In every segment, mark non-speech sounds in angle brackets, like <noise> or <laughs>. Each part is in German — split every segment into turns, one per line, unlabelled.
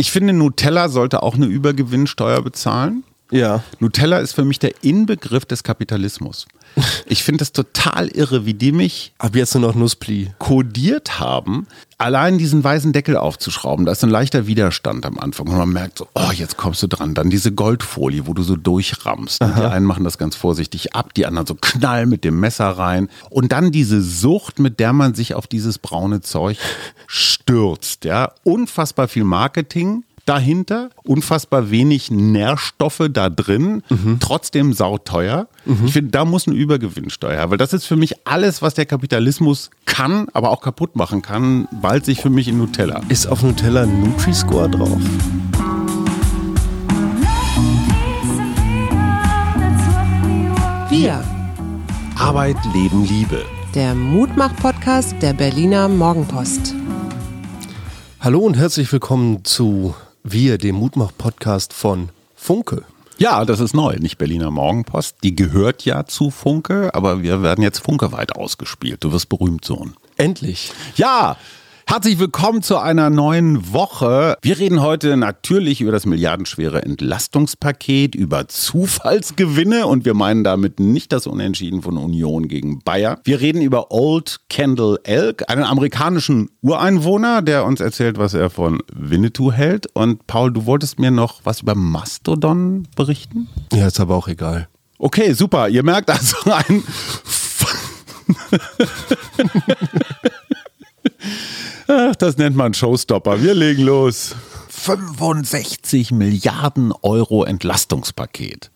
Ich finde, Nutella sollte auch eine Übergewinnsteuer bezahlen.
Ja.
Nutella ist für mich der Inbegriff des Kapitalismus. Ich finde es total irre, wie die mich
Ab jetzt nur noch Nusspli.
kodiert haben, allein diesen weißen Deckel aufzuschrauben. Da ist ein leichter Widerstand am Anfang und man merkt so, oh, jetzt kommst du dran. Dann diese Goldfolie, wo du so durchrammst. Die einen machen das ganz vorsichtig ab, die anderen so knall mit dem Messer rein. Und dann diese Sucht, mit der man sich auf dieses braune Zeug stürzt. Ja, unfassbar viel Marketing dahinter, unfassbar wenig Nährstoffe da drin, trotzdem sauteuer. Ich finde, da muss eine Übergewinnsteuer, weil das ist für mich alles, was der Kapitalismus kann, aber auch kaputt machen kann, ballt sich für mich in Nutella.
Ist auf Nutella ein Nutri-Score drauf?
Wir,
Arbeit, Leben, Liebe.
der Mutmach-Podcast der Berliner Morgenpost.
Hallo und herzlich willkommen zu Wir, dem Mutmach-Podcast von Funke.
Ja, das ist neu, nicht Berliner Morgenpost. Die gehört ja zu Funke, aber wir werden jetzt funkeweit ausgespielt. Du wirst berühmt, Sohn.
Endlich.
Ja, herzlich willkommen zu einer neuen Woche. Wir reden heute natürlich über das milliardenschwere Entlastungspaket, über Zufallsgewinne und wir meinen damit nicht das Unentschieden von Union gegen Bayer. Wir reden über Old Kendall Elk, einen amerikanischen Ureinwohner, der uns erzählt, was er von Winnetou hält. Und Paul, du wolltest mir noch was über Mastodon berichten?
Ja, ist aber auch egal.
Okay, super. Ihr merkt also ein. Ach, das nennt man Showstopper. Wir legen los. 65 Milliarden Euro Entlastungspaket.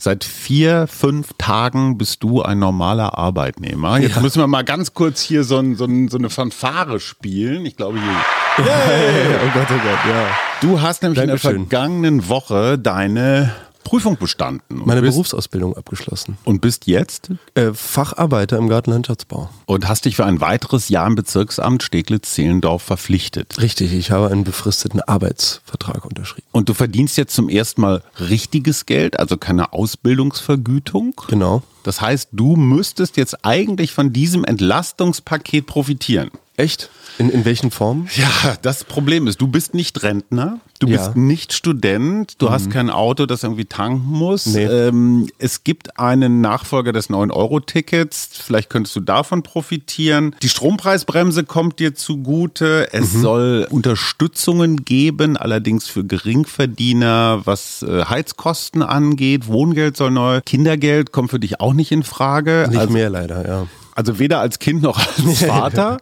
Seit vier, fünf Tagen bist du ein normaler Arbeitnehmer. Jetzt
Ja.
müssen wir mal ganz kurz hier so, ein, so, ein, so eine Fanfare spielen. Ich glaube, hier. <laughs>
oh Gott, oh Gott, ja.
Du hast nämlich in
Dankeschön.
der vergangenen Woche deine Prüfung bestanden.
Meine Berufsausbildung abgeschlossen.
Und bist jetzt
Äh, Facharbeiter im Gartenlandschaftsbau.
und hast dich für ein weiteres Jahr im Bezirksamt Steglitz-Zehlendorf verpflichtet.
Richtig, ich habe einen befristeten Arbeitsvertrag unterschrieben.
Und du verdienst jetzt zum ersten Mal richtiges Geld, also keine Ausbildungsvergütung.
Genau.
Das heißt, du müsstest jetzt eigentlich von diesem Entlastungspaket profitieren.
Echt? In, in welchen Formen?
Ja, das Problem ist, du bist nicht Rentner, du
Ja.
bist nicht Student, du hast kein Auto, das irgendwie tanken muss.
Nee.
Ähm, es gibt einen Nachfolger des 9-Euro-Tickets, vielleicht könntest du davon profitieren. Die Strompreisbremse kommt dir zugute. Es soll Unterstützungen geben, allerdings für Geringverdiener, was äh, Heizkosten angeht. Wohngeld soll neu. Kindergeld kommt für dich auch nicht in Frage.
Nicht
also,
mehr leider, ja.
Also weder als Kind noch als <laughs> Vater.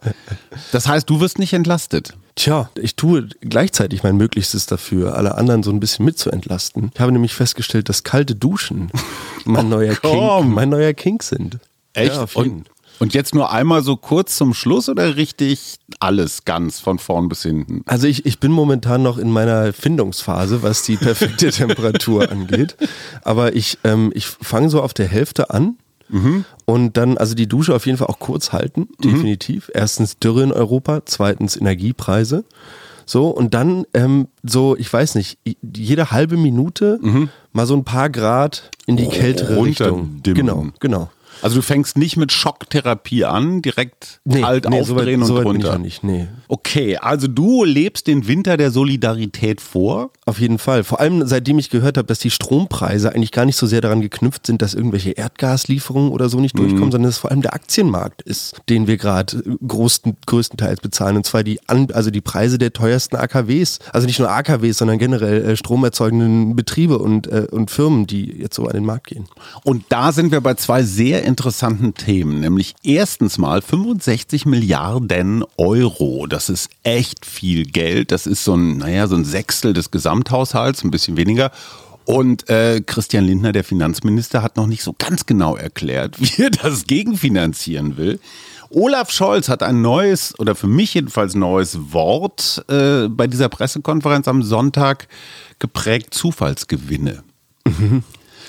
Das heißt, du wirst nicht entlastet.
Tja, ich tue gleichzeitig mein Möglichstes dafür, alle anderen so ein bisschen mitzuentlasten. Ich habe nämlich festgestellt, dass kalte Duschen <laughs> mein neuer King,
komm.
mein neuer King sind.
Echt?
Ja,
und, und jetzt nur einmal so kurz zum Schluss oder richtig alles ganz von vorn bis hinten?
Also ich, ich bin momentan noch in meiner Findungsphase, was die perfekte <laughs> Temperatur angeht. Aber ich, ähm, ich fange so auf der Hälfte an. Und dann, also die Dusche auf jeden Fall auch kurz halten, definitiv. Erstens Dürre in Europa, zweitens Energiepreise. So, und dann ähm, so, ich weiß nicht, jede halbe Minute mal so ein paar Grad in die kältere Richtung.
Runterdimmen.
Genau, genau.
Also du fängst nicht mit Schocktherapie an, direkt
Nee,
kalt
nee, so
aufdrehen
so
und
weit bin ich
runter.
nicht, nee.
Okay, also du lebst den Winter der Solidarität vor.
Auf jeden Fall. Vor allem seitdem ich gehört habe, dass die Strompreise eigentlich gar nicht so sehr daran geknüpft sind, dass irgendwelche Erdgaslieferungen oder so nicht durchkommen, sondern dass es vor allem der Aktienmarkt ist, den wir gerade äh, großen, größtenteils bezahlen. Und zwar die, also die Preise der teuersten AKWs. Also nicht nur AKWs, sondern generell äh, stromerzeugenden Betriebe und, äh, und Firmen, die jetzt so an den Markt gehen.
Und da sind wir bei zwei sehr interessanten Themen, nämlich erstens mal 65 Milliarden Euro. Das ist echt viel Geld. Das ist so ein, naja, so ein Sechstel des Gesamthaushalts, ein bisschen weniger. Und äh, Christian Lindner, der Finanzminister, hat noch nicht so ganz genau erklärt, <laughs> wie er das gegenfinanzieren will. Olaf Scholz hat ein neues, oder für mich jedenfalls neues Wort äh, bei dieser Pressekonferenz am Sonntag geprägt, Zufallsgewinne.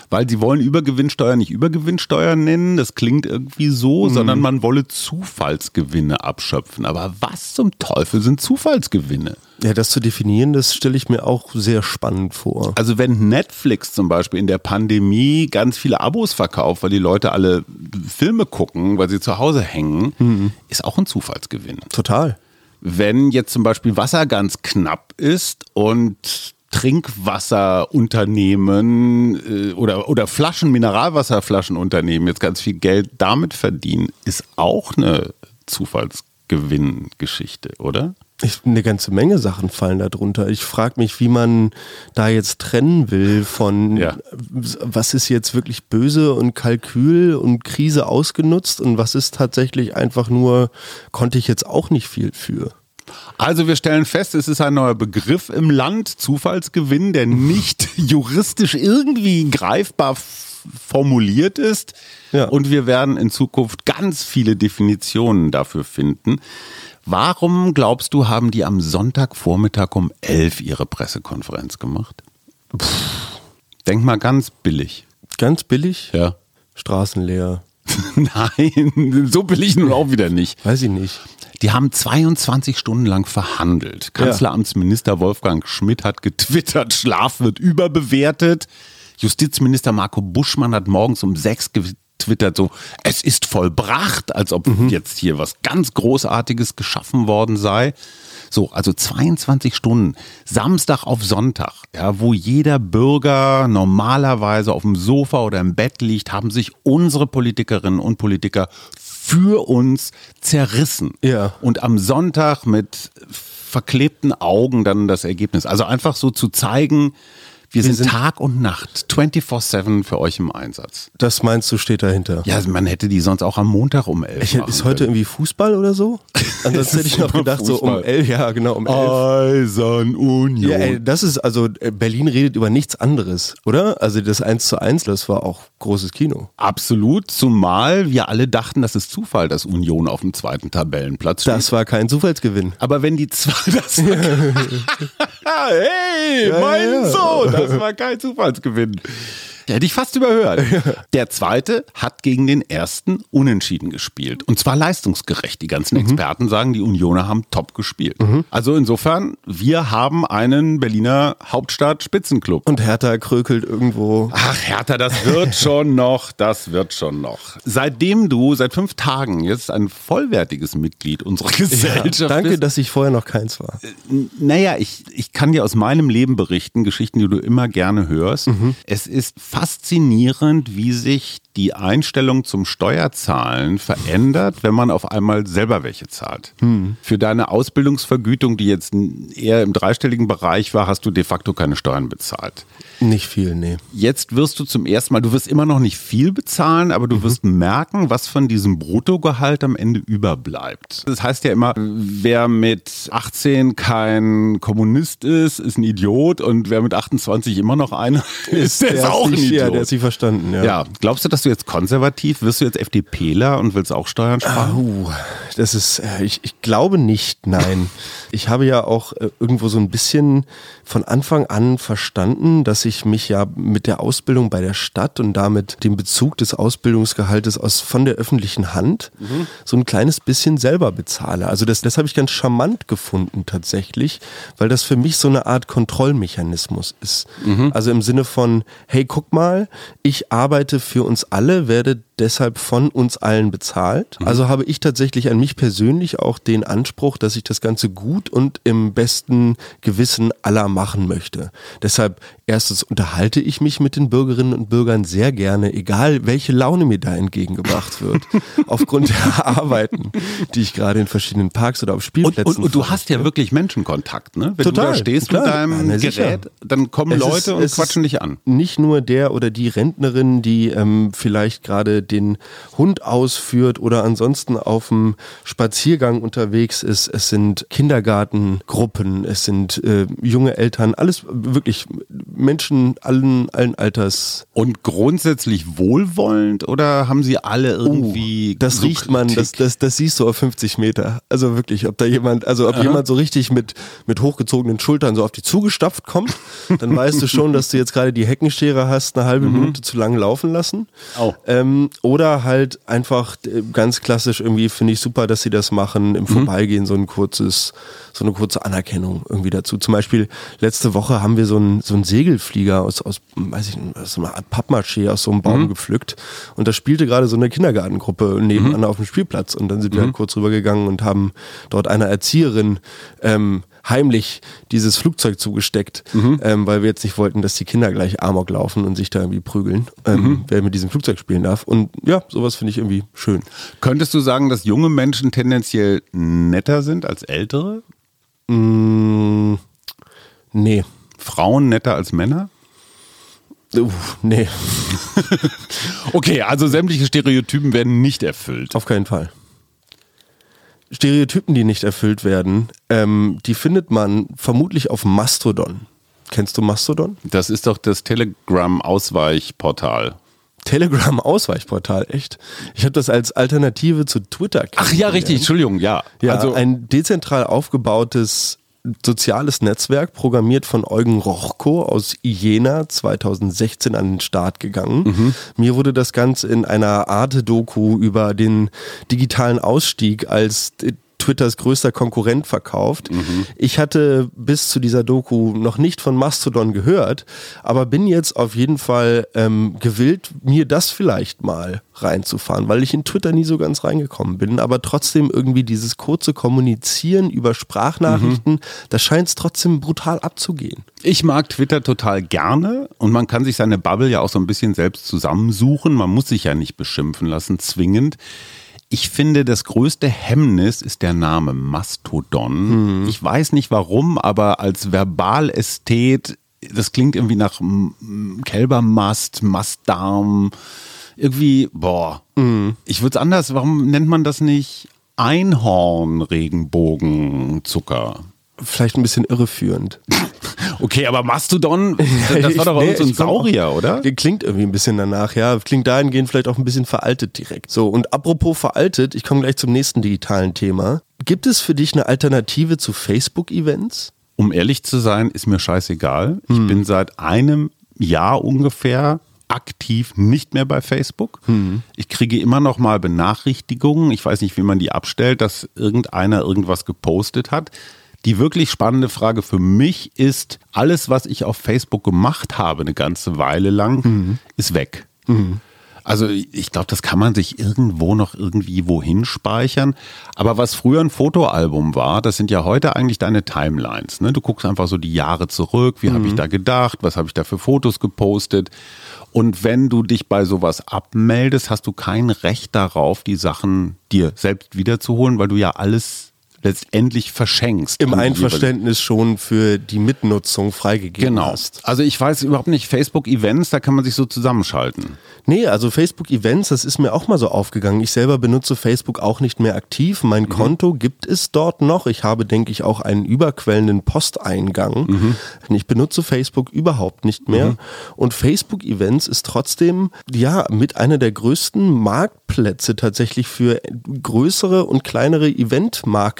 Weil sie wollen Übergewinnsteuer nicht Übergewinnsteuer nennen, das klingt irgendwie so, sondern man wolle Zufallsgewinne abschöpfen. Aber was zum Teufel sind Zufallsgewinne?
Ja, das zu definieren, das stelle ich mir auch sehr spannend vor.
Also wenn Netflix zum Beispiel in der Pandemie ganz viele Abos verkauft, weil die Leute alle Filme gucken, weil sie zu Hause hängen, ist auch ein Zufallsgewinn.
Total.
wenn jetzt zum Beispiel Wasser ganz knapp ist und Trinkwasserunternehmen äh, oder, oder Flaschen, Mineralwasserflaschenunternehmen jetzt ganz viel Geld damit verdienen, ist auch eine Zufallsgewinngeschichte, oder?
Ich, eine ganze Menge Sachen fallen darunter. Ich frage mich, wie man da jetzt trennen will von
Ja.
was ist jetzt wirklich böse und Kalkül und Krise ausgenutzt und was ist tatsächlich einfach nur, konnte ich jetzt auch nicht viel für.
Also wir stellen fest, es ist ein neuer Begriff im Land, Zufallsgewinn, der nicht <laughs> juristisch irgendwie greifbar formuliert ist.
Ja.
Und wir werden in Zukunft ganz viele Definitionen dafür finden. Warum glaubst du, haben die am Sonntagvormittag um 11 ihre Pressekonferenz gemacht? Denk mal ganz billig.
Ganz billig,
Ja.
Straßen leer. <laughs>
Nein, so billig nun auch wieder nicht.
Weiß ich nicht.
Die haben 22 Stunden lang verhandelt. Kanzleramtsminister Wolfgang Schmidt hat getwittert, <laughs> Schlaf wird überbewertet. Justizminister Marco Buschmann hat morgens um sechs getwittert, so, es ist vollbracht, als ob jetzt hier was ganz Großartiges geschaffen worden sei. So, also 22 Stunden, Samstag auf Sonntag, ja, wo jeder Bürger normalerweise auf dem Sofa oder im Bett liegt, haben sich unsere Politikerinnen und Politiker für uns zerrissen.
Ja.
Und am Sonntag mit verklebten Augen dann das Ergebnis. Also einfach so zu zeigen, wir, sind,
sind-
Tag und Nacht 24-7 für euch im Einsatz.
Das meinst du, steht dahinter?
Ja, man hätte die sonst auch am Montag um 11
Ich, ist heute irgendwie Fußball oder so? <laughs> Ansonsten hätte ich noch gedacht, so um
Fußball.
elf, ja, genau, um elf.
Eisern Union.
Ja, ey, das ist, also äh, Berlin redet über nichts anderes, oder? Also das 1 zu 1, das war auch großes Kino.
Absolut, zumal wir alle dachten, das ist Zufall, dass Union auf dem zweiten Tabellenplatz steht.
Das war kein Zufallsgewinn.
Aber wenn die zwei, <laughs> das <laughs> hey,
Ja,
mein
ja.
Sohn, das war kein Zufallsgewinn. Hätte ich fast überhört. <laughs> Der zweite hat gegen den ersten unentschieden gespielt. Und zwar leistungsgerecht. Die ganzen Experten sagen, die Unioner haben top gespielt. Also insofern, wir haben einen Berliner Hauptstadt-Spitzenclub.
Und Hertha krökelt irgendwo.
Ach, Hertha, das wird <laughs> schon noch, das wird schon noch. Seitdem du seit fünf Tagen jetzt ein vollwertiges Mitglied unserer Gesellschaft
Danke,
bist,
dass ich vorher noch keins war.
naja, ich, ich kann dir aus meinem Leben berichten, Geschichten, die du immer gerne hörst. Es ist faszinierend, wie sich die Einstellung zum Steuerzahlen verändert, wenn man auf einmal selber welche zahlt. Für deine Ausbildungsvergütung, die jetzt eher im dreistelligen Bereich war, hast du de facto keine Steuern bezahlt.
Nicht viel, nee.
Jetzt wirst du zum ersten Mal, du wirst immer noch nicht viel bezahlen, aber du wirst merken, was von diesem Bruttogehalt am Ende überbleibt. Das heißt ja immer, wer mit 18 kein Kommunist ist, ist ein Idiot und wer mit 28 immer noch einer ist, <laughs> der ist
hat
auch ein Idiot.
Ja, der hat sie verstanden, ja.
ja, glaubst du, dass du jetzt konservativ, wirst du jetzt FDPler und willst auch Steuern sparen?
Uh, das ist, äh, ich, ich glaube nicht, nein. <laughs> Ich habe ja auch äh, irgendwo so ein bisschen von Anfang an verstanden, dass ich mich ja mit der Ausbildung bei der Stadt und damit dem Bezug des Ausbildungsgehaltes aus von der öffentlichen Hand so ein kleines bisschen selber bezahle. Also das, das habe ich ganz charmant gefunden tatsächlich, weil das für mich so eine Art Kontrollmechanismus ist. Also im Sinne von, hey, guck mal, ich arbeite für uns alle, werde deshalb von uns allen bezahlt. Also habe ich tatsächlich an mich persönlich auch den Anspruch, dass ich das Ganze gut und im besten Gewissen aller machen möchte. Deshalb erstens unterhalte ich mich mit den Bürgerinnen und Bürgern sehr gerne, egal welche Laune mir da entgegengebracht wird, <laughs> aufgrund der Arbeiten, die ich gerade in verschiedenen Parks oder auf
Und,
Spielplätzen
und, und du hast ja wirklich Menschenkontakt, ne? Wenn
Total,
du da stehst
klar.
mit deinem
sicher.
Gerät, dann kommen
Es
Leute
ist-
und quatschen dich an.
Nicht nur der oder die Rentnerin, die ähm, vielleicht gerade den Hund ausführt oder ansonsten auf dem Spaziergang unterwegs ist. Es sind Kindergartengruppen, es sind äh, junge Eltern, alles wirklich Menschen allen, allen Alters.
Und grundsätzlich wohlwollend oder haben sie alle irgendwie.
Oh, Das
so
riecht man, das, das, das siehst du auf 50 Meter. Also wirklich, ob da jemand, also ob jemand so richtig mit, mit hochgezogenen Schultern so auf die zugestapft kommt, dann weißt du schon, dass du jetzt gerade die Heckenschere hast, eine halbe
Mhm.
Minute zu lang laufen lassen.
Oh.
Ähm, oder halt einfach äh, ganz klassisch irgendwie finde ich super, dass sie das machen, im Vorbeigehen so ein kurzes, so eine kurze Anerkennung irgendwie dazu. Zum Beispiel letzte Woche haben wir so einen, so einen Segelflieger aus, aus, weiß ich nicht, aus so einer Art Pappmaché aus so einem Baum gepflückt. Und da spielte gerade so eine Kindergartengruppe nebenan auf dem Spielplatz. Und dann sind wir halt kurz rübergegangen und haben dort einer Erzieherin ähm, heimlich dieses Flugzeug zugesteckt, ähm, weil wir jetzt nicht wollten, dass die Kinder gleich Amok laufen und sich da irgendwie prügeln, ähm, wer mit diesem Flugzeug spielen darf. Und ja, sowas finde ich irgendwie schön.
Könntest du sagen, dass junge Menschen tendenziell netter sind als ältere?
Mm, nee.
Frauen netter als Männer?
Uff, nee, <laughs>
Okay, also sämtliche Stereotypen werden nicht erfüllt.
auf keinen Fall. Stereotypen, die nicht erfüllt werden, ähm, die findet man vermutlich auf Mastodon. Kennst du Mastodon?
Das ist doch das Telegram-Ausweichportal.
Telegram-Ausweichportal, echt? Ich habe das als Alternative zu Twitter
Ach ja, richtig, Entschuldigung, ja.
Ja,
also
ein dezentral aufgebautes soziales Netzwerk, programmiert von Eugen Rochko aus Jena 2016 an den Start gegangen.
Mhm.
Mir wurde das Ganze in einer Arte-Doku über den digitalen Ausstieg als Twitters größter Konkurrent verkauft.
Mhm.
Ich hatte bis zu dieser Doku noch nicht von Mastodon gehört, aber bin jetzt auf jeden Fall ähm, gewillt, mir das vielleicht mal reinzufahren, weil ich in Twitter nie so ganz reingekommen bin, aber trotzdem irgendwie dieses kurze Kommunizieren über Sprachnachrichten,
Mhm.
da scheint es trotzdem brutal abzugehen.
Ich mag Twitter total gerne und man kann sich seine Bubble ja auch so ein bisschen selbst zusammensuchen. Man muss sich ja nicht beschimpfen lassen, zwingend. Ich finde, das größte Hemmnis ist der Name Mastodon. Ich weiß nicht warum, aber als Verbalästhet, das klingt irgendwie nach Kälbermast, Mastdarm. Irgendwie, boah. Ich würde es anders, warum nennt man das nicht Einhorn-Regenbogenzucker?
Vielleicht ein bisschen irreführend. <laughs>
Okay, aber Mastodon, <laughs> das war doch
Nee,
so ein Saurier, oder?
Klingt irgendwie ein bisschen danach, ja. Klingt dahingehend vielleicht auch ein bisschen veraltet direkt. So, und apropos veraltet, ich komme gleich zum nächsten digitalen Thema. Gibt es für dich eine Alternative zu Facebook-Events?
Um ehrlich zu sein, ist mir scheißegal. Ich bin seit einem Jahr ungefähr aktiv nicht mehr bei Facebook. Ich kriege immer noch mal Benachrichtigungen. Ich weiß nicht, wie man die abstellt, dass irgendeiner irgendwas gepostet hat. Die wirklich spannende Frage für mich ist, alles, was ich auf Facebook gemacht habe, eine ganze Weile lang, ist weg. Also ich glaube, das kann man sich irgendwo noch irgendwie wohin speichern. Aber was früher ein Fotoalbum war, das sind ja heute eigentlich deine Timelines. Ne? Du guckst einfach so die Jahre zurück, wie habe ich da gedacht, was habe ich da für Fotos gepostet. Und wenn du dich bei sowas abmeldest, hast du kein Recht darauf, die Sachen dir selbst wiederzuholen, weil du ja alles letztendlich verschenkst.
Im Einverständnis schon für die Mitnutzung freigegeben
Genau.
hast.
Also ich weiß überhaupt nicht, Facebook-Events, da kann man sich so zusammenschalten.
Nee, also Facebook-Events, das ist mir auch mal so aufgegangen. Ich selber benutze Facebook auch nicht mehr aktiv. Mein Konto gibt es dort noch. Ich habe, denke ich, auch einen überquellenden Posteingang. Ich benutze Facebook überhaupt nicht mehr. Und Facebook-Events ist trotzdem, ja, mit einer der größten Marktplätze tatsächlich für größere und kleinere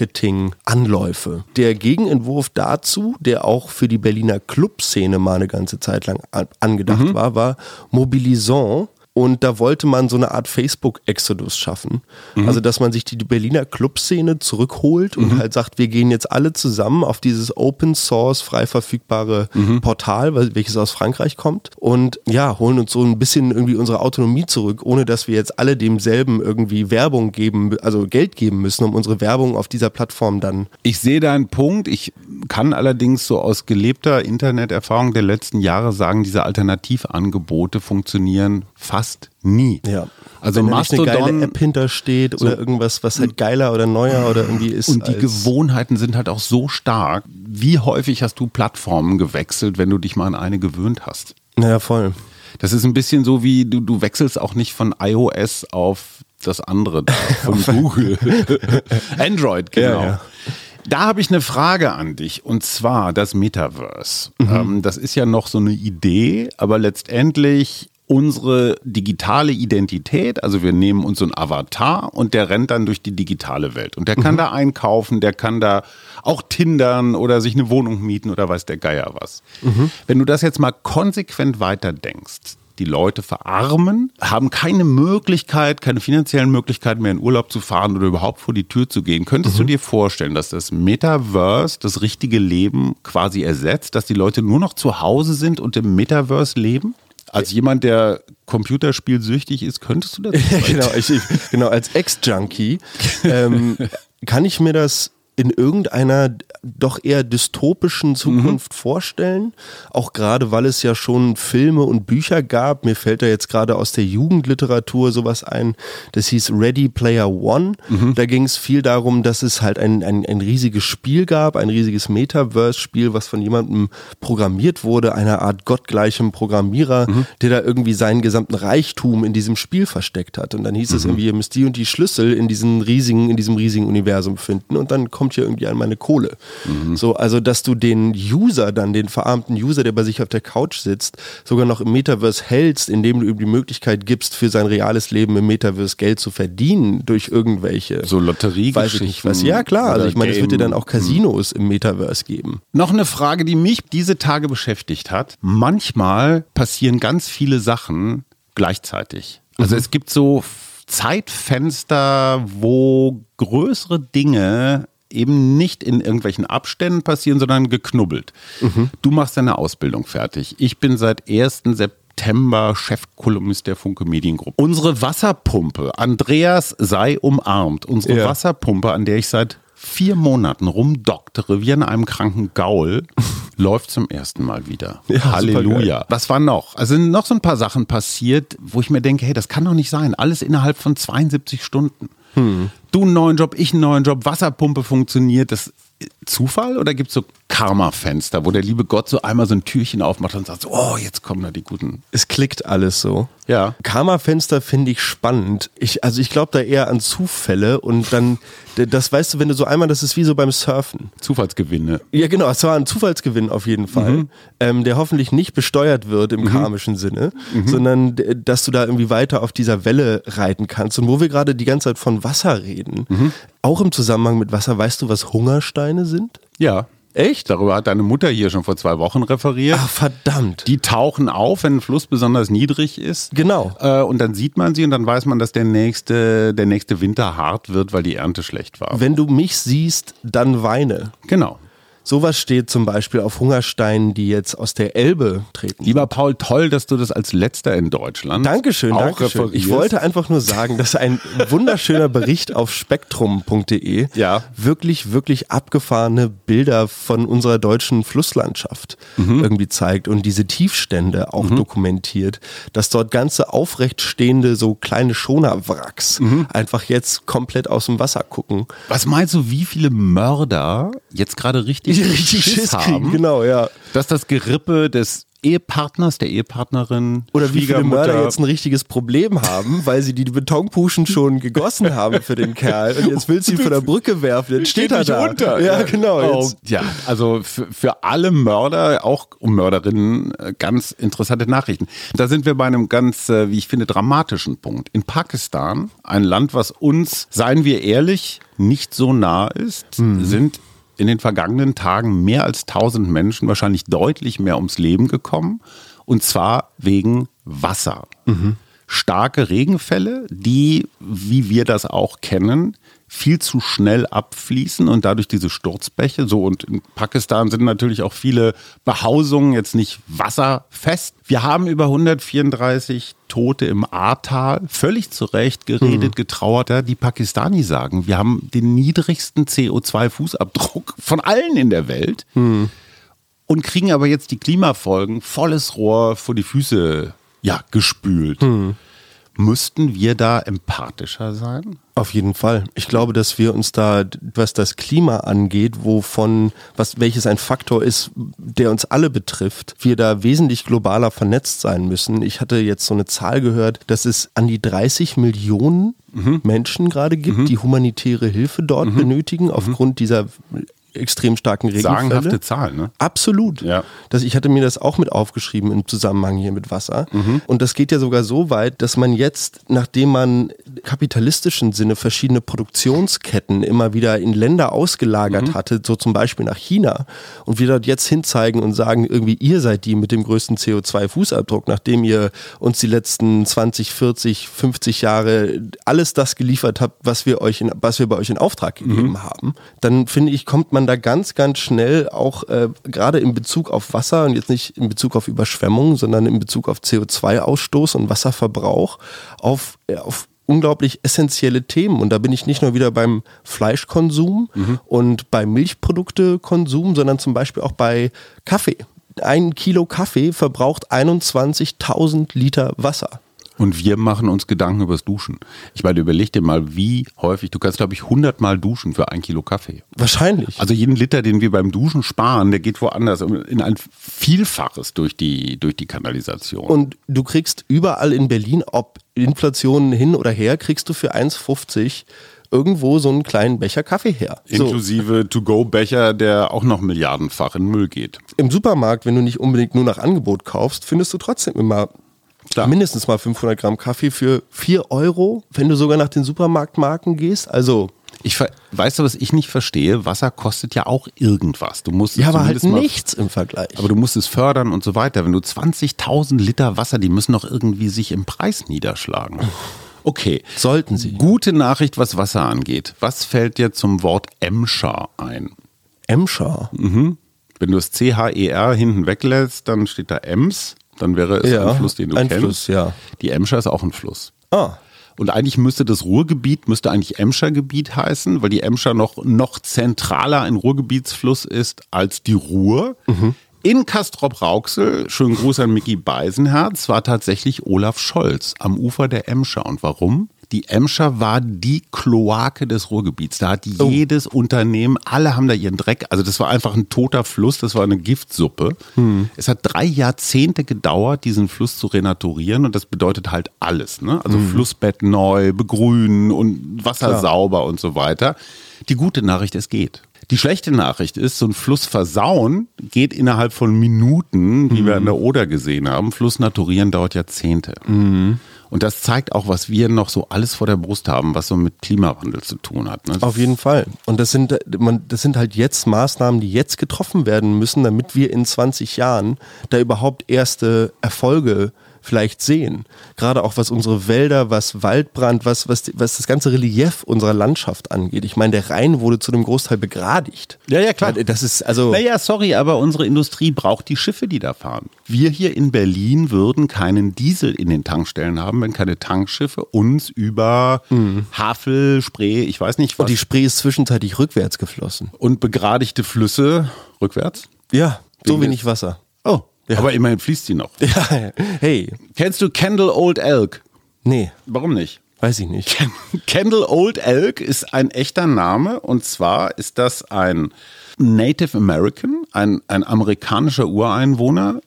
Event-Marketing-Anläufe. Der Gegenentwurf dazu, der auch für die Berliner Clubszene mal eine ganze Zeit lang an- angedacht war, war Mobilisant. Und da wollte man so eine Art Facebook-Exodus schaffen. Also, dass man sich die Berliner Clubszene zurückholt und halt sagt, wir gehen jetzt alle zusammen auf dieses Open Source, frei verfügbare Portal, wel- welches aus Frankreich kommt. Und ja, holen uns so ein bisschen irgendwie unsere Autonomie zurück, ohne dass wir jetzt alle demselben irgendwie Werbung geben, also Geld geben müssen, um unsere Werbung auf dieser Plattform dann.
Ich sehe deinen Punkt. Ich kann allerdings so aus gelebter Interneterfahrung der letzten Jahre sagen, diese Alternativangebote funktionieren fast nie.
Ja.
Also
Wenn nicht eine geile
Mastodon
App hintersteht oder irgendwas, was halt geiler oder neuer oder irgendwie ist.
und die Gewohnheiten sind halt auch so stark. Wie häufig hast du Plattformen gewechselt, wenn du dich mal an eine gewöhnt hast?
Naja, voll.
Das ist ein bisschen so wie du, du wechselst auch nicht von iOS auf das andere da, <laughs> von Google. <laughs> Android, genau.
Ja, ja.
Da habe ich eine Frage an dich und zwar das Metaverse. Ähm, das ist ja noch so eine Idee, aber letztendlich unsere digitale Identität, also wir nehmen uns so einen Avatar und der rennt dann durch die digitale Welt und der kann da einkaufen, der kann da auch tindern oder sich eine Wohnung mieten oder weiß der Geier was. Wenn du das jetzt mal konsequent weiterdenkst, Die Leute verarmen, haben keine Möglichkeit, keine finanziellen Möglichkeiten mehr in Urlaub zu fahren oder überhaupt vor die Tür zu gehen. Könntest mhm. du dir vorstellen, dass das Metaverse das richtige Leben quasi ersetzt, dass die Leute nur noch zu Hause sind und im Metaverse leben? Als jemand, der Computerspielsüchtig ist, könntest du das? <laughs>
genau, ich, ich, genau, als Ex-Junkie ähm, kann ich mir das in irgendeiner doch eher dystopischen Zukunft mhm. vorstellen. Auch gerade, weil es ja schon Filme und Bücher gab. Mir fällt da jetzt gerade aus der Jugendliteratur sowas ein. Das hieß Ready Player One. Mhm. Da ging es viel darum, dass es halt ein, ein, ein riesiges Spiel gab, ein riesiges Metaverse-Spiel, was von jemandem programmiert wurde, einer Art gottgleichem Programmierer, mhm. der da irgendwie seinen gesamten Reichtum in diesem Spiel versteckt hat. Und dann hieß es mhm. irgendwie, ihr müsst die und die Schlüssel in diesen riesigen, in diesem riesigen Universum finden. Und dann kommt kommt hier irgendwie an meine Kohle. Mhm. So, also, dass du den User dann, den verarmten User, der bei sich auf der Couch sitzt, sogar noch im Metaverse hältst, indem du ihm die Möglichkeit gibst, für sein reales Leben im Metaverse Geld zu verdienen durch irgendwelche.
So Lotterie,
weiß ich nicht was. Ja, klar. Also, ich meine, es wird dir dann auch Casinos mhm. im Metaverse geben.
Noch eine Frage, die mich diese Tage beschäftigt hat. Manchmal passieren ganz viele Sachen gleichzeitig. Also, mhm. es gibt so Zeitfenster, wo größere Dinge eben nicht in irgendwelchen Abständen passieren, sondern geknubbelt. Mhm. Du machst deine Ausbildung fertig. Ich bin seit 1. September Chefkolumnist der Funke Mediengruppe. Unsere Wasserpumpe, Andreas sei umarmt, unsere ja. Wasserpumpe, an der ich seit vier Monaten rumdoktere wie an einem kranken Gaul, <laughs> läuft zum ersten Mal wieder. Ja, Halleluja. Was war noch? Also sind noch so ein paar Sachen passiert, wo ich mir denke, hey, das kann doch nicht sein. Alles innerhalb von 72 Stunden. Hm. Du einen neuen Job, ich einen neuen Job, Wasserpumpe funktioniert. Das Zufall oder gibt es so Karma-Fenster, wo der liebe Gott so einmal so ein Türchen aufmacht und sagt, so, oh, jetzt kommen da die guten.
Es klickt alles so.
Ja.
Karma-Fenster finde ich spannend. Ich, also ich glaube da eher an Zufälle und dann, das weißt du, wenn du so einmal, das ist wie so beim Surfen.
Zufallsgewinne.
Ja, genau, es war ein Zufallsgewinn auf jeden Fall, mhm. ähm, der hoffentlich nicht besteuert wird im mhm. karmischen Sinne, mhm. sondern dass du da irgendwie weiter auf dieser Welle reiten kannst. Und wo wir gerade die ganze Zeit von Wasser reden, mhm. auch im Zusammenhang mit Wasser, weißt du, was Hungersteine sind?
Ja. Echt? Darüber hat deine Mutter hier schon vor zwei Wochen referiert.
Ach, verdammt.
Die tauchen auf, wenn ein Fluss besonders niedrig ist.
Genau.
Äh, und dann sieht man sie und dann weiß man, dass der nächste, der nächste Winter hart wird, weil die Ernte schlecht war.
Wenn du mich siehst, dann weine.
Genau.
Sowas steht zum Beispiel auf Hungersteinen, die jetzt aus der Elbe treten.
Lieber Paul, toll, dass du das als letzter in Deutschland
Dankeschön, auch Dankeschön. Ich wollte einfach nur sagen, dass ein wunderschöner Bericht auf spektrum.de <laughs>
ja.
wirklich, wirklich abgefahrene Bilder von unserer deutschen Flusslandschaft mhm. irgendwie zeigt und diese Tiefstände auch mhm. dokumentiert, dass dort ganze aufrecht stehende so kleine Schonerwracks mhm. einfach jetzt komplett aus dem Wasser gucken.
Was meinst du, wie viele Mörder jetzt gerade richtig
die richtig Schiss, Schiss haben,
genau, ja. Dass das Gerippe des Ehepartners, der Ehepartnerin
oder wie viele Mörder jetzt ein richtiges Problem haben, weil sie die Betonpuschen schon gegossen haben für den Kerl und jetzt will sie ihn von der Brücke werfen, jetzt steht, steht er da.
Unter. Ja, genau. Oh, ja, also für, für alle Mörder, auch um Mörderinnen, äh, ganz interessante Nachrichten. Da sind wir bei einem ganz, äh, wie ich finde, dramatischen Punkt. In Pakistan, ein Land, was uns, seien wir ehrlich, nicht so nah ist, mhm. sind in den vergangenen Tagen mehr als 1000 Menschen, wahrscheinlich deutlich mehr ums Leben gekommen. Und zwar wegen Wasser. Mhm. Starke Regenfälle, die, wie wir das auch kennen, viel zu schnell abfließen und dadurch diese Sturzbäche. So und in Pakistan sind natürlich auch viele Behausungen jetzt nicht wasserfest. Wir haben über 134 Tote im Ahrtal, völlig zu Recht geredet, mhm. getrauert. Die Pakistani sagen, wir haben den niedrigsten CO2-Fußabdruck von allen in der Welt mhm. und kriegen aber jetzt die Klimafolgen volles Rohr vor die Füße ja, gespült. Mhm. Müssten wir da empathischer sein?
Auf jeden Fall. Ich glaube, dass wir uns da, was das Klima angeht, wovon, was, welches ein Faktor ist, der uns alle betrifft, wir da wesentlich globaler vernetzt sein müssen. Ich hatte jetzt so eine Zahl gehört, dass es an die 30 Millionen mhm. Menschen gerade gibt, mhm. die humanitäre Hilfe dort mhm. benötigen, aufgrund dieser extrem starken Regenfälle.
Sagenhafte Zahl, ne?
Absolut.
Ja.
Das, ich hatte mir das auch mit aufgeschrieben im Zusammenhang hier mit Wasser.
Mhm.
Und das geht ja sogar so weit, dass man jetzt, nachdem man kapitalistischen Sinne verschiedene Produktionsketten immer wieder in Länder ausgelagert
Mhm.
hatte, so zum Beispiel nach China, und wir dort jetzt hinzeigen und sagen, irgendwie ihr seid die mit dem größten CO2-Fußabdruck, nachdem ihr uns die letzten 20, 40, 50 Jahre alles das geliefert habt, was wir euch in, was wir bei euch in Auftrag gegeben
Mhm.
haben, dann finde ich, kommt man da ganz, ganz schnell auch äh, gerade in Bezug auf Wasser und jetzt nicht in Bezug auf Überschwemmung, sondern in Bezug auf CO2-Ausstoß und Wasserverbrauch auf, äh, auf unglaublich essentielle Themen. Und da bin ich nicht nur wieder beim Fleischkonsum und beim Milchproduktekonsum, sondern zum Beispiel auch bei Kaffee. Ein Kilo Kaffee verbraucht 21.000 Liter Wasser.
Und wir machen uns Gedanken übers Duschen. Ich meine, überleg dir mal, wie häufig, du kannst, glaube ich, 100 Mal duschen für ein Kilo Kaffee.
Wahrscheinlich.
Also jeden Liter, den wir beim Duschen sparen, der geht woanders in ein Vielfaches durch die, durch die Kanalisation.
Und du kriegst überall in Berlin, ob Inflation hin oder her, kriegst du für 1,50 irgendwo so einen kleinen Becher Kaffee her. So,
Inklusive To-Go-Becher, der auch noch milliardenfach in Müll geht.
Im Supermarkt, wenn du nicht unbedingt nur nach Angebot kaufst, findest du trotzdem immer
Klar.
mindestens mal 500 Gramm Kaffee für 4 Euro, wenn du sogar nach den Supermarktmarken gehst. Also,
Ich weißt du, was ich nicht verstehe? Wasser kostet ja auch irgendwas. Du musst es
ja, aber halt nichts im Vergleich.
Aber du musst es fördern und so weiter. Wenn du 20.000 Liter Wasser, die müssen doch irgendwie sich im Preis niederschlagen. Okay.
Sollten sie.
Gute Nachricht, was Wasser angeht. Was fällt dir zum Wort Emscher ein?
Emscher.
Wenn du das C-H-E-R hinten weglässt, dann steht da Ems. Dann wäre es
Ja,
ein Fluss, den du
ein
kennst.
Fluss, ja.
Die Emscher ist auch ein Fluss.
Ah,
Und eigentlich müsste das Ruhrgebiet, müsste eigentlich Emscher Gebiet heißen, weil die Emscher noch, noch zentraler ein Ruhrgebietsfluss ist als die Ruhr. In Castrop-Rauxel, schönen Gruß an Mickey Beisenherz, war tatsächlich Olaf Scholz am Ufer der Emscher. Und warum? Die Emscher war die Kloake des Ruhrgebiets. Da hat jedes Unternehmen, alle haben da ihren Dreck. Also das war einfach ein toter Fluss, das war eine Giftsuppe. Es hat drei Jahrzehnte gedauert, diesen Fluss zu renaturieren und das bedeutet halt alles. Ne? Also Flussbett neu, begrünen und Wasser
Klar.
sauber und so weiter. Die gute Nachricht, es geht. Die schlechte Nachricht ist, so ein Fluss versauen geht innerhalb von Minuten, wie wir an der Oder gesehen haben. Fluss naturieren dauert Jahrzehnte. Und das zeigt auch, was wir noch so alles vor der Brust haben, was so mit Klimawandel zu tun hat. Ne?
Auf jeden Fall. Und das sind, man, das sind halt jetzt Maßnahmen, die jetzt getroffen werden müssen, damit wir in 20 Jahren da überhaupt erste Erfolge vielleicht sehen. Gerade auch was unsere Wälder, was Waldbrand, was, was, was das ganze Relief unserer Landschaft angeht. Ich meine, der Rhein wurde zu einem Großteil begradigt.
Ja, ja, klar.
Das ist also.
Naja, sorry, aber unsere Industrie braucht die Schiffe, die da fahren. Wir hier in Berlin würden keinen Diesel in den Tankstellen haben, wenn keine Tankschiffe uns über Havel, Spree, ich weiß nicht was,
Und die Spree ist zwischenzeitlich rückwärts geflossen.
und begradigte Flüsse rückwärts.
Ja, so wenig Wasser.
Oh,
Ja.
aber immerhin fließt sie noch. <laughs>
Ja, hey,
Kennst du Kendall Old Elk?
nee,
Warum nicht?
weiß ich nicht.
Kendall Old Elk ist ein echter Name und zwar ist das ein Native American, ein, ein amerikanischer Ureinwohner,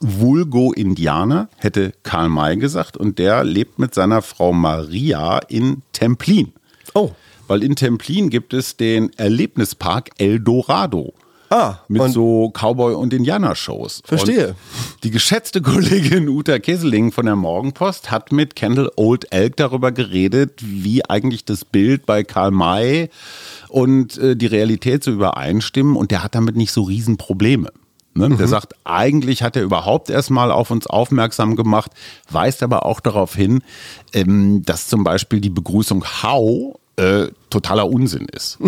Vulgo-Indianer, hätte Karl May gesagt, und der lebt mit seiner Frau Maria in Templin.
Oh.
Weil in Templin gibt es den Erlebnispark El Dorado.
Ah,
Mit so Cowboy- und Indianer-Shows.
Verstehe.
Und die geschätzte Kollegin Uta Kesseling von der Morgenpost hat mit Kendall Old Elk darüber geredet, wie eigentlich das Bild bei Karl May und äh, die Realität so übereinstimmen. Und der hat damit nicht so Riesenprobleme. Ne? Der sagt, eigentlich hat er überhaupt erstmal auf uns aufmerksam gemacht, weist aber auch darauf hin, ähm, dass zum Beispiel die Begrüßung How äh, totaler Unsinn ist.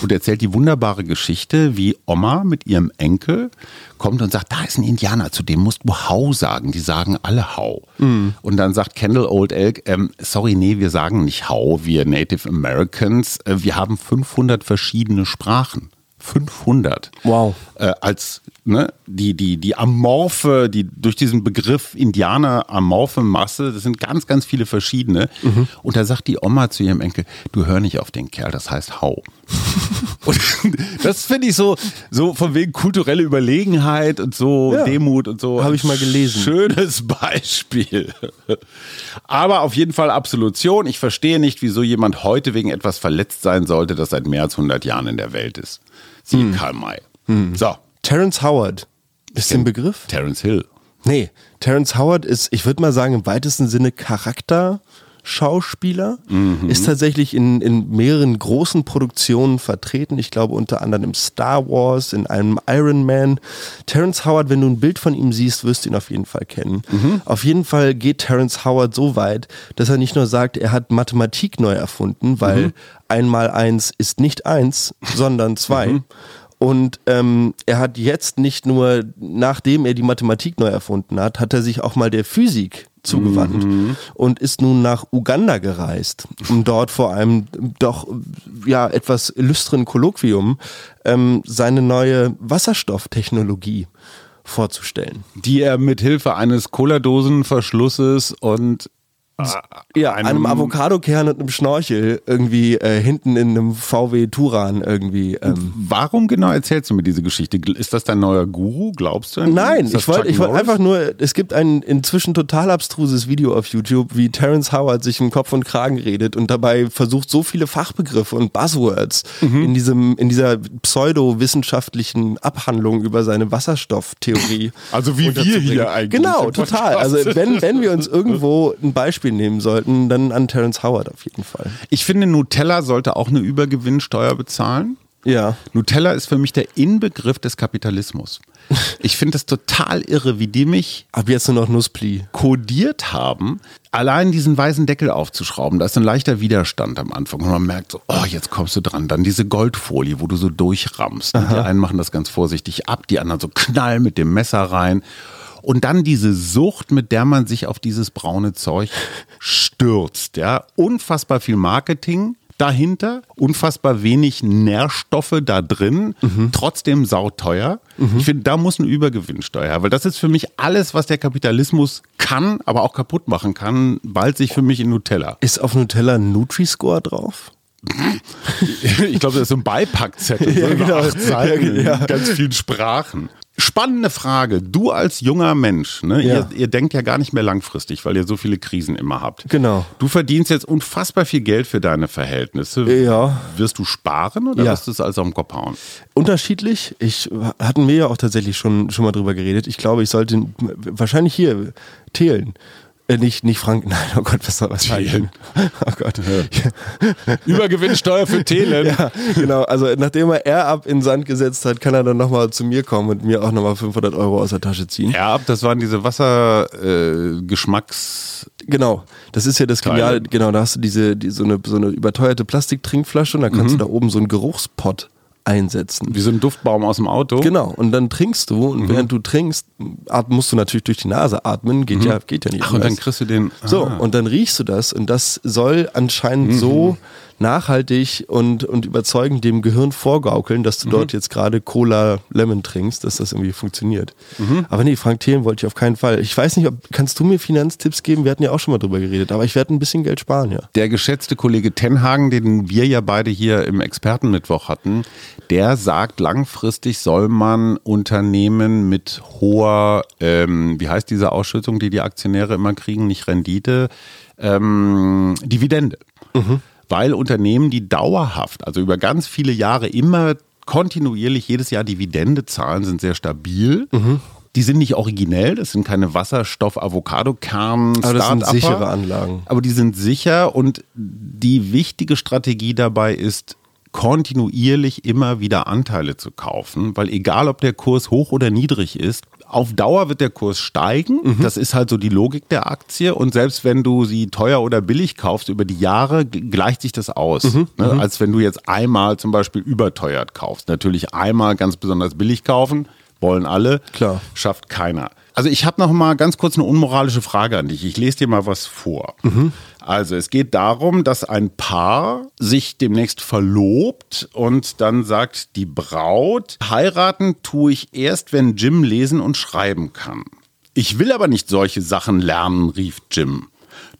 Und erzählt die wunderbare Geschichte, wie Oma mit ihrem Enkel kommt und sagt, da ist ein Indianer, zu dem musst du Hau sagen. Die sagen alle Hau. Und dann sagt Kendall Old Elk, ähm, sorry, nee, wir sagen nicht Hau, wir Native Americans. Äh, wir haben 500 verschiedene Sprachen. 500.
Wow.
Äh, als ne, die, die, die amorphe, die durch diesen Begriff Indianer amorphe Masse, das sind ganz, ganz viele verschiedene. Mhm. Und da sagt die Oma zu ihrem Enkel, du hör nicht auf den Kerl, das heißt hau. <laughs> und das finde ich so, so von wegen kulturelle Überlegenheit und so ja, Demut und so.
Habe ich mal gelesen.
Schönes <laughs> Beispiel. Aber auf jeden Fall Absolution. Ich verstehe nicht, wieso jemand heute wegen etwas verletzt sein sollte, das seit mehr als 100 Jahren in der Welt ist. Sie hm. Karl May.
Hm. So. Terence Howard. Ist der Begriff?
Terence Hill.
Nee, Terence Howard ist, ich würde mal sagen, im weitesten Sinne Charakter. Schauspieler, mhm. ist tatsächlich in, in mehreren großen Produktionen vertreten. Ich glaube unter anderem im Star Wars, in einem Iron Man. Terence Howard, wenn du ein Bild von ihm siehst, wirst du ihn auf jeden Fall kennen. Mhm. Auf jeden Fall geht Terence Howard so weit, dass er nicht nur sagt, er hat Mathematik neu erfunden, weil mhm. einmal eins ist nicht eins, sondern zwei. Mhm. Und ähm, er hat jetzt nicht nur, nachdem er die Mathematik neu erfunden hat, hat er sich auch mal der Physik zugewandt mhm. und ist nun nach Uganda gereist, um dort vor einem doch ja etwas illustren Kolloquium ähm, seine neue Wasserstofftechnologie vorzustellen.
Die er mit Hilfe eines Cola-Dosenverschlusses und
ja, einem, einem Avocadokern und einem Schnorchel irgendwie äh, hinten in einem VW Turan irgendwie. Ähm.
Warum genau erzählst du mir diese Geschichte? Ist das dein neuer Guru? Glaubst du?
Nein, ich wollte ich wollt einfach nur, es gibt ein inzwischen total abstruses Video auf YouTube, wie Terence Howard sich im Kopf und Kragen redet und dabei versucht, so viele Fachbegriffe und Buzzwords mhm. in diesem, in dieser pseudowissenschaftlichen Abhandlung über seine Wasserstofftheorie.
Also wie wir hier eigentlich.
Genau, total. Also wenn, wenn wir uns irgendwo ein Beispiel nehmen sollten, dann an Terence Howard auf jeden Fall.
Ich finde, Nutella sollte auch eine Übergewinnsteuer bezahlen.
Ja.
Nutella ist für mich der Inbegriff des Kapitalismus. <laughs> Ich finde es total irre, wie die mich
ab jetzt nur noch Nusspli
kodiert haben, allein diesen weißen Deckel aufzuschrauben. Da ist ein leichter Widerstand am Anfang und man merkt so, oh, jetzt kommst du dran. Dann diese Goldfolie, wo du so durchrammst. Aha. Die einen machen das ganz vorsichtig ab, die anderen so knall mit dem Messer rein. Und dann diese Sucht, mit der man sich auf dieses braune Zeug stürzt. Ja, unfassbar viel Marketing dahinter, unfassbar wenig Nährstoffe da drin, mhm. trotzdem sauteuer. Mhm. Ich finde, da muss eine Übergewinnsteuer, weil das ist für mich alles, was der Kapitalismus kann, aber auch kaputt machen kann, bald sich für mich in Nutella.
Ist auf Nutella ein Nutri-Score drauf?
Ich glaube, das ist so ein Beipackzettel, <laughs> ja, so genau. acht Seiten, ja. ganz vielen Sprachen. Spannende Frage. Du als junger Mensch, ne, ja. ihr, ihr, denkt ja gar nicht mehr langfristig, weil ihr so viele Krisen immer habt.
Genau.
Du verdienst jetzt unfassbar viel Geld für deine Verhältnisse.
Ja.
Wirst du sparen oder ja. wirst du es alles auf den Kopf hauen?
Unterschiedlich. Ich hatten wir ja auch tatsächlich schon, schon mal drüber geredet. Ich glaube, ich sollte wahrscheinlich hier Thelen äh, nicht, nicht Frank, <laughs> nein, oh Gott, was soll was
Thelen. Oh Gott. Ja. <laughs> Übergewinnsteuer für Thelen.
Ja, genau. Also, nachdem er Air-Up in Sand gesetzt hat, kann er dann nochmal zu mir kommen und mir auch nochmal 500 Euro aus der Tasche ziehen.
Air-Up, das waren diese Wassergeschmacks.
Äh, genau. Das ist ja das Geniale. Genau, da hast du diese, die, so, eine, so eine überteuerte Plastiktrinkflasche und da kannst mhm. du da oben so einen Geruchspot einsetzen.
Wie so ein Duftbaum aus dem Auto.
Genau. Und dann trinkst du und mhm. während du trinkst, musst du natürlich durch die Nase atmen. Geht mhm. ja, geht ja nicht.
Ach, und dann kriegst du den.
Ah. So, und dann riechst du das und das soll anscheinend mhm. so nachhaltig und, und überzeugend dem Gehirn vorgaukeln, dass du mhm. dort jetzt gerade Cola Lemon trinkst, dass das irgendwie funktioniert. Mhm. Aber nee, Frank Thelen wollte ich auf keinen Fall. Ich weiß nicht, ob, kannst du mir Finanztipps geben? Wir hatten ja auch schon mal drüber geredet, aber ich werde ein bisschen Geld sparen, ja.
Der geschätzte Kollege Tenhagen, den wir ja beide hier im Expertenmittwoch hatten, der sagt, langfristig soll man Unternehmen mit hoher, ähm, wie heißt diese Ausschüttung, die die Aktionäre immer kriegen, nicht Rendite, ähm, Dividende. Mhm weil Unternehmen, die dauerhaft, also über ganz viele Jahre immer kontinuierlich jedes Jahr Dividende zahlen, sind sehr stabil. Mhm. Die sind nicht originell, das sind keine Wasserstoff-Avocado-Kern.
Aber das sind sichere Anlagen.
Aber die sind sicher und die wichtige Strategie dabei ist, kontinuierlich immer wieder Anteile zu kaufen, weil egal ob der Kurs hoch oder niedrig ist, auf Dauer wird der Kurs steigen. Mhm. Das ist halt so die Logik der Aktie. Und selbst wenn du sie teuer oder billig kaufst, über die Jahre gleicht sich das aus. Mhm. Ne? Mhm. Als wenn du jetzt einmal zum Beispiel überteuert kaufst. Natürlich einmal ganz besonders billig kaufen, wollen alle,
Klar.
schafft keiner. Also ich habe noch mal ganz kurz eine unmoralische Frage an dich. Ich lese dir mal was vor. Also es geht darum, dass ein Paar sich demnächst verlobt und dann sagt die Braut, heiraten tue ich erst, wenn Jim lesen und schreiben kann. Ich will aber nicht solche Sachen lernen, rief Jim.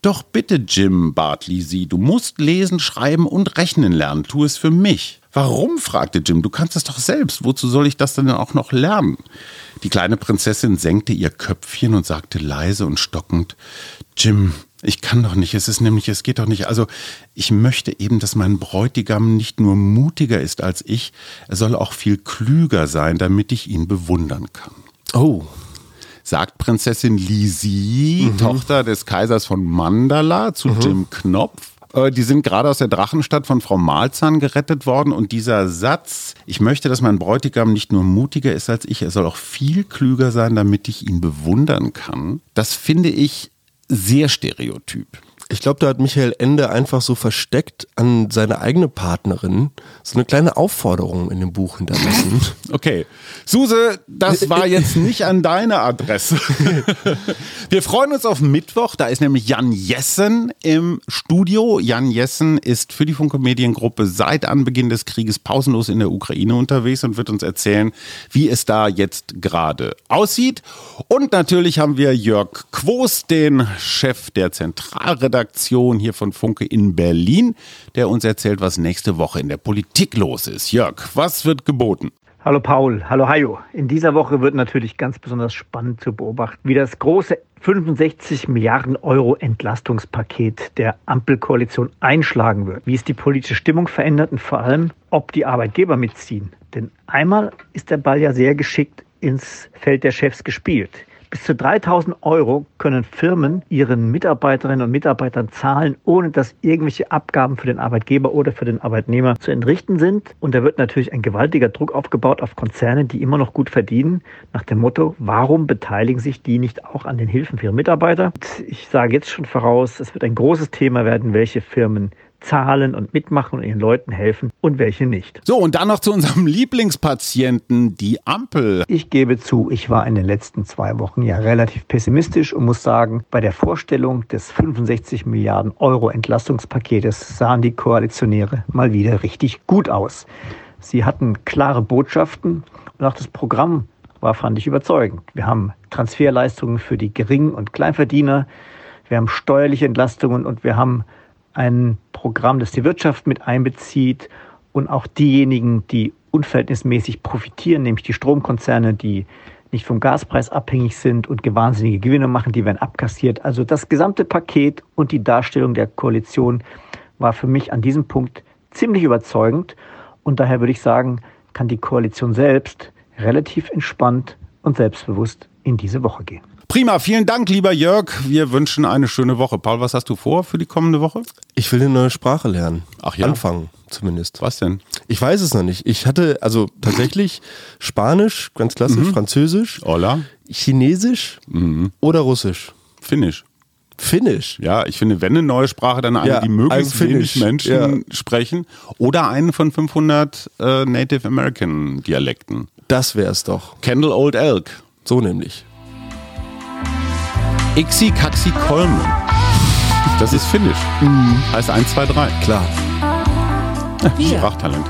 Doch bitte, Jim, bat Lizzie, du musst lesen, schreiben und rechnen lernen. Tu es für mich. Warum? fragte Jim. Du kannst es doch selbst. Wozu soll ich das denn auch noch lernen? Die kleine Prinzessin senkte ihr Köpfchen und sagte leise und stockend, Jim, ich kann doch nicht, es ist nämlich, es geht doch nicht. Also, ich möchte eben, dass mein Bräutigam nicht nur mutiger ist als ich, er soll auch viel klüger sein, damit ich ihn bewundern kann.
Oh.
Sagt Prinzessin Lisi, Tochter des Kaisers von Mandala, zu Jim Knopf. Äh, Die sind gerade aus der Drachenstadt von Frau Malzahn gerettet worden und dieser Satz, ich möchte, dass mein Bräutigam nicht nur mutiger ist als ich, er soll auch viel klüger sein, damit ich ihn bewundern kann, das finde ich sehr stereotyp.
Ich glaube, da hat Michael Ende einfach so versteckt an seine eigene Partnerin so eine kleine Aufforderung in dem Buch hinterlassen. <laughs>
Okay. Suse, das <laughs> war jetzt nicht an deine Adresse. <laughs> Wir freuen uns auf Mittwoch. Da ist nämlich Jan Jessen im Studio. Jan Jessen ist für die Funke Mediengruppe seit Anbeginn des Krieges pausenlos in der Ukraine unterwegs und wird uns erzählen, wie es da jetzt gerade aussieht. Und natürlich haben wir Jörg Quos, den Chef der Zentralredaktion hier von Funke in Berlin, der uns erzählt, was nächste Woche in der Politik los ist. Jörg, was wird geboten?
Hallo Paul, hallo Hajo. In dieser Woche wird natürlich ganz besonders spannend zu beobachten, wie das große 65 Milliarden Euro Entlastungspaket der Ampelkoalition einschlagen wird, wie es die politische Stimmung verändert und vor allem, ob die Arbeitgeber mitziehen. Denn einmal ist der Ball ja sehr geschickt ins Feld der Chefs gespielt. Bis zu 3000 Euro können Firmen ihren Mitarbeiterinnen und Mitarbeitern zahlen, ohne dass irgendwelche Abgaben für den Arbeitgeber oder für den Arbeitnehmer zu entrichten sind. Und da wird natürlich ein gewaltiger Druck aufgebaut auf Konzerne, die immer noch gut verdienen, nach dem Motto, warum beteiligen sich die nicht auch an den Hilfen für ihre Mitarbeiter? Und ich sage jetzt schon voraus, es wird ein großes Thema werden, welche Firmen zahlen und mitmachen und ihren Leuten helfen und welche nicht.
So, und dann noch zu unserem <laughs> Lieblingspatienten, die Ampel.
Ich gebe zu, ich war in den letzten zwei Wochen ja relativ pessimistisch und muss sagen, bei der Vorstellung des 65 Milliarden Euro Entlastungspaketes sahen die Koalitionäre mal wieder richtig gut aus. Sie hatten klare Botschaften und auch das Programm war, fand ich, überzeugend. Wir haben Transferleistungen für die Gering- und Kleinverdiener, wir haben steuerliche Entlastungen und wir haben ein Programm, das die Wirtschaft mit einbezieht und auch diejenigen, die unverhältnismäßig profitieren, nämlich die Stromkonzerne, die nicht vom Gaspreis abhängig sind und wahnsinnige Gewinne machen, die werden abkassiert. Also das gesamte Paket und die Darstellung der Koalition war für mich an diesem Punkt ziemlich überzeugend. Und daher würde ich sagen, kann die Koalition selbst relativ entspannt und selbstbewusst in diese Woche gehen.
Prima, vielen Dank, lieber Jörg. Wir wünschen eine schöne Woche. Paul, was hast du vor für die kommende Woche?
Ich will eine neue Sprache lernen.
Ach ja?
Anfangen zumindest.
Was denn?
Ich weiß es noch nicht. Ich hatte also tatsächlich Spanisch, ganz klassisch, Französisch,
Hola?
Chinesisch oder Russisch.
Finnisch.
Finnisch.
Ja, ich finde, wenn eine neue Sprache, dann eine,
Ja,
die möglichst wenig Menschen sprechen. Oder einen von 500 äh, Native American Dialekten.
Das wär's doch.
Kendall Old Elk.
So nämlich.
Ixi Kaxi Kolmen. Das ist Finnisch. Heißt 1, 2, 3.
Klar. <laughs>
Wir,
Sprachtalent.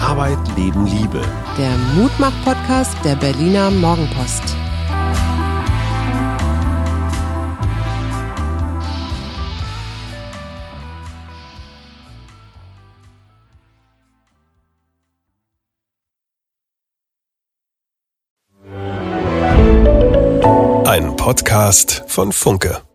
Arbeit, Leben, Liebe.
der Mutmach-Podcast der Berliner Morgenpost.
Podcast von Funke.